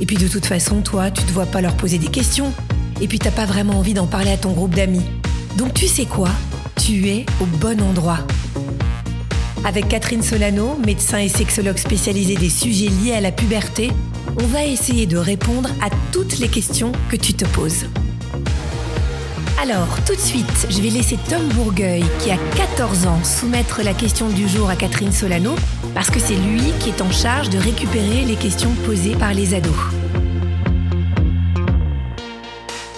Et puis de toute façon, toi, tu te vois pas leur poser des questions. Et puis t'as pas vraiment envie d'en parler à ton groupe d'amis. Donc tu sais quoi? Tu es au bon endroit. Avec Catherine Solano, médecin et sexologue spécialisée des sujets liés à la puberté, on va essayer de répondre à toutes les questions que tu te poses. Alors, tout de suite, je vais laisser Tom Bourgueil, qui a 14 ans, soumettre la question du jour à Catherine Solano, parce que c'est lui qui est en charge de récupérer les questions posées par les ados.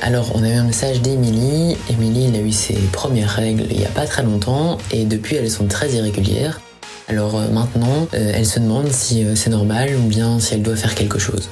Alors, on a eu un message d'Émilie. Émilie, elle a eu ses premières règles il n'y a pas très longtemps et depuis, elles sont très irrégulières. Alors euh, maintenant, euh, elle se demande si euh, c'est normal ou bien si elle doit faire quelque chose.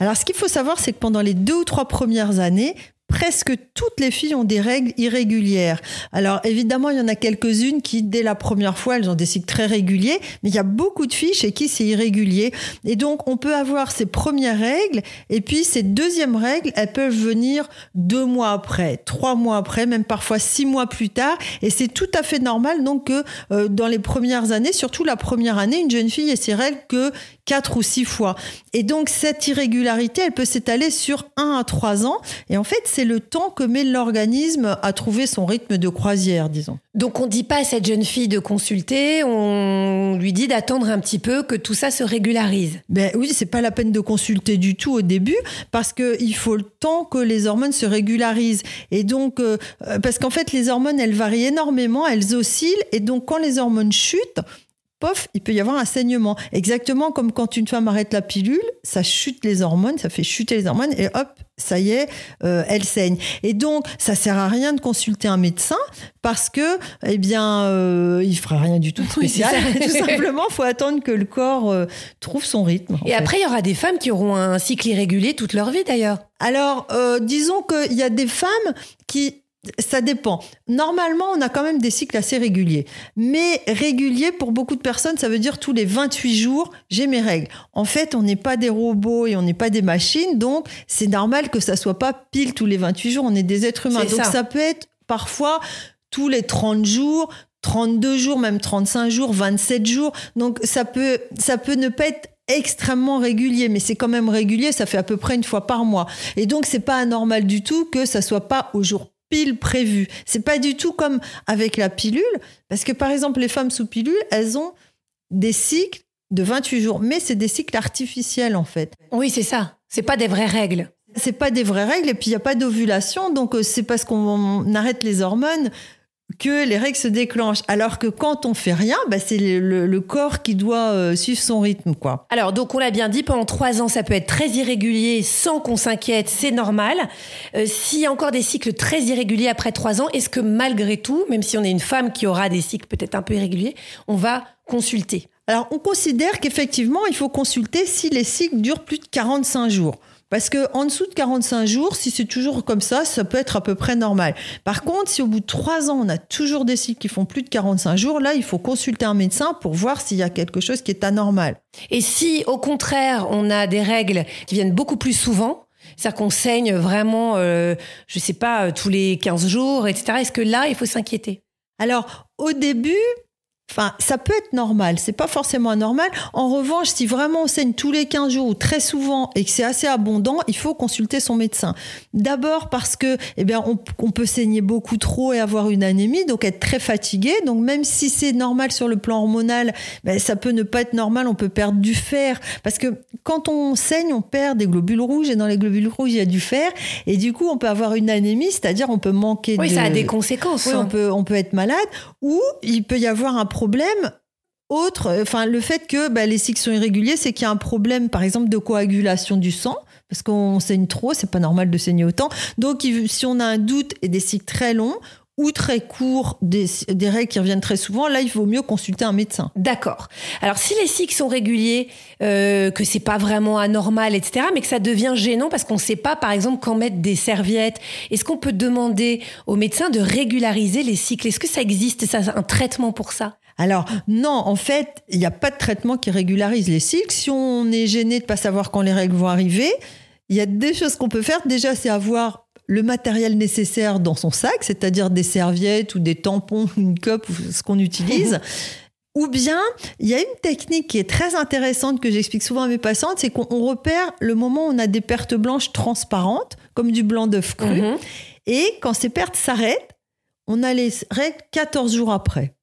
Alors, ce qu'il faut savoir, c'est que pendant les deux ou trois premières années, presque toutes les filles ont des règles irrégulières. Alors évidemment, il y en a quelques-unes qui, dès la première fois, elles ont des cycles très réguliers, mais il y a beaucoup de filles chez qui c'est irrégulier. Et donc, on peut avoir ces premières règles, et puis ces deuxièmes règles, elles peuvent venir deux mois après, trois mois après, même parfois six mois plus tard. Et c'est tout à fait normal, donc, que euh, dans les premières années, surtout la première année, une jeune fille ait ses règles que quatre ou six fois. Et donc, cette irrégularité, elle peut s'étaler sur un à trois ans. Et en fait, c'est le temps que met l'organisme à trouver son rythme de croisière, disons. Donc on dit pas à cette jeune fille de consulter, on lui dit d'attendre un petit peu que tout ça se régularise. Ben oui, c'est pas la peine de consulter du tout au début parce que il faut le temps que les hormones se régularisent. Et donc euh, parce qu'en fait les hormones elles varient énormément, elles oscillent et donc quand les hormones chutent, pof, il peut y avoir un saignement. Exactement comme quand une femme arrête la pilule, ça chute les hormones, ça fait chuter les hormones et hop, ça y est, euh, elle saigne. Et donc, ça sert à rien de consulter un médecin parce que, eh bien, euh, il fera rien du tout de spécial. tout simplement, faut attendre que le corps euh, trouve son rythme. Et après, il y aura des femmes qui auront un cycle irrégulier toute leur vie, d'ailleurs. Alors, disons qu'il y a des femmes qui ça dépend. Normalement, on a quand même des cycles assez réguliers. Mais régulier, pour beaucoup de personnes, ça veut dire tous les 28 jours, j'ai mes règles. En fait, on n'est pas des robots et on n'est pas des machines, donc c'est normal que ça soit pas pile tous les 28 jours, on est des êtres humains. Donc ça. peut être parfois tous les 30 jours, 32 jours, même 35 jours, 27 jours. Donc ça peut, ça peut ne pas être extrêmement régulier, mais c'est quand même régulier, ça fait à peu près une fois par mois. Et donc c'est pas anormal du tout que ça soit pas au jour pile prévu. C'est pas du tout comme avec la pilule, parce que par exemple, les femmes sous pilule, elles ont des cycles de 28 jours, mais c'est des cycles artificiels en fait. Oui, c'est ça. C'est pas des vraies règles. C'est pas des vraies règles et puis il y a pas d'ovulation, donc euh, c'est parce qu'on arrête les hormones que les règles se déclenchent. Alors que quand on fait rien, bah, c'est le, corps qui doit euh, suivre son rythme, quoi. Alors, donc, on l'a bien dit, pendant trois ans, ça peut être très irrégulier sans qu'on s'inquiète, c'est normal. Euh, s'il y a encore des cycles très irréguliers après trois ans, est-ce que malgré tout, même si on est une femme qui aura des cycles peut-être un peu irréguliers, on va consulter? Alors, on considère qu'effectivement, il faut consulter si les cycles durent plus de 45 jours. Parce que en dessous de 45 jours, si c'est toujours comme ça, ça peut être à peu près normal. Par contre, si au bout de 3 ans, on a toujours des cycles qui font plus de 45 jours, là, il faut consulter un médecin pour voir s'il y a quelque chose qui est anormal. Et si, au contraire, on a des règles qui viennent beaucoup plus souvent, c'est-à-dire qu'on saigne vraiment, euh, je sais pas, tous les 15 jours, etc., est-ce que là, il faut s'inquiéter? Alors, au début, Enfin, ça peut être normal, c'est pas forcément anormal. En revanche, si vraiment on saigne tous les 15 jours ou très souvent et que c'est assez abondant, il faut consulter son médecin. D'abord parce que, eh bien, on, peut saigner beaucoup trop et avoir une anémie, donc être très fatigué. Donc même si c'est normal sur le plan hormonal, ben, ça peut ne pas être normal, on peut perdre du fer. Parce que quand on saigne, on perd des globules rouges et dans les globules rouges, il y a du fer. Et du coup, on peut avoir une anémie, c'est-à-dire on peut manquer oui, de... Oui, ça a des conséquences. Oui, on, hein. peut, on peut être malade ou il peut y avoir un problème autre, enfin le fait que bah, les cycles sont irréguliers, c'est qu'il y a un problème, par exemple, de coagulation du sang, parce qu'on saigne trop, c'est pas normal de saigner autant. Donc, si on a un doute et des cycles très longs, ou très court, des, des, règles qui reviennent très souvent, là, il vaut mieux consulter un médecin. D'accord. Alors, si les cycles sont réguliers, euh, que c'est pas vraiment anormal, etc., mais que ça devient gênant parce qu'on ne sait pas, par exemple, quand mettre des serviettes, est-ce qu'on peut demander au médecin de régulariser les cycles? Est-ce que ça existe, ça, un traitement pour ça? Alors non, en fait, il n'y a pas de traitement qui régularise les cycles. Si on est gêné de pas savoir quand les règles vont arriver, il y a des choses qu'on peut faire. Déjà, c'est avoir le matériel nécessaire dans son sac, c'est-à-dire des serviettes ou des tampons, une cope, ce qu'on utilise. Ou bien, il y a une technique qui est très intéressante que j'explique souvent à mes patientes, c'est qu'on repère le moment où on a des pertes blanches transparentes, comme du blanc d'œuf cru. Mhm. Et quand ces pertes s'arrêtent, on a les règles 14 jours après.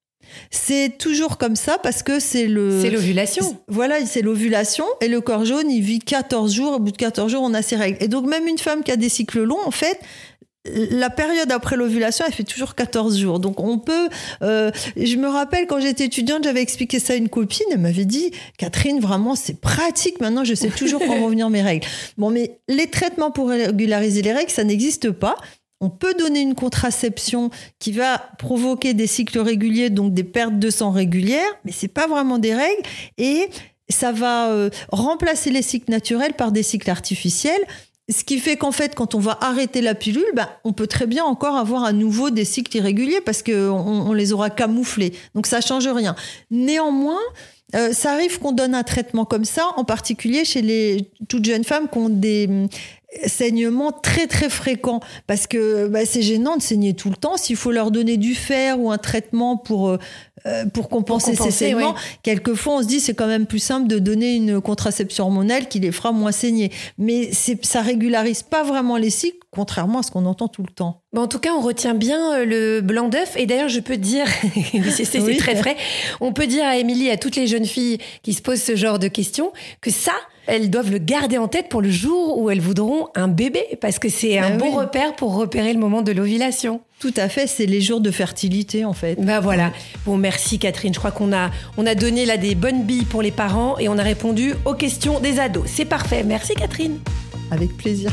C'est toujours comme ça parce que c'est le. C'est l'ovulation. Voilà, c'est l'ovulation. Et le corps jaune, il vit 14 jours. Au bout de 14 jours, on a ses règles. Et donc, même une femme qui a des cycles longs, en fait, la période après l'ovulation, elle fait toujours 14 jours. Donc on peut... Euh, je me rappelle quand j'étais étudiante, j'avais expliqué ça à une copine. Elle m'avait dit, Catherine, vraiment, c'est pratique. Maintenant, je sais toujours quand vont venir mes règles. Bon, mais les traitements pour régulariser les règles, ça n'existe pas. On peut donner une contraception qui va provoquer des cycles réguliers, donc des pertes de sang régulières, mais c'est pas vraiment des règles et ça va euh, remplacer les cycles naturels par des cycles artificiels. Ce qui fait qu'en fait, quand on va arrêter la pilule, bah, on peut très bien encore avoir à nouveau des cycles irréguliers parce qu'on on les aura camouflés. Donc ça change rien. Néanmoins, euh, ça arrive qu'on donne un traitement comme ça, en particulier chez les toutes jeunes femmes qui ont des saignements très très fréquents parce que bah, c'est gênant de saigner tout le temps. S'il faut leur donner du fer ou un traitement pour euh, euh, pour compenser, ces saignements, quelquefois on se dit c'est quand même plus simple de donner une contraception hormonale qui les fera moins saigner. Mais ça régularise pas vraiment les cycles contrairement à ce qu'on entend tout le temps. en tout cas, on retient bien euh, le blanc d'œuf. Et d'ailleurs, je peux dire, c'est très frais, on peut dire à Émilie, à toutes les jeunes filles qui se posent ce genre de questions, que ça, elles doivent le garder en tête pour le jour où elles voudront un bébé, parce que c'est un ben bon repère pour repérer le moment de l'ovulation. Tout à fait, c'est les jours de fertilité en fait. Ben voilà. Bon, merci Catherine. Je crois qu'on a, on a donné là des bonnes billes pour les parents et on a répondu aux questions des ados. C'est parfait. Merci Catherine. Avec plaisir.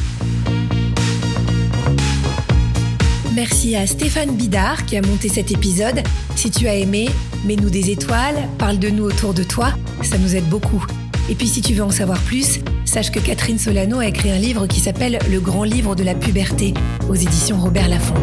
Merci à Stéphane Bidard qui a monté cet épisode. Si tu as aimé, mets-nous des étoiles, parle de nous autour de toi, ça nous aide beaucoup. Et puis si tu veux en savoir plus, sache que Catherine Solano a écrit un livre qui s'appelle Le grand livre de la puberté aux éditions Robert Laffont.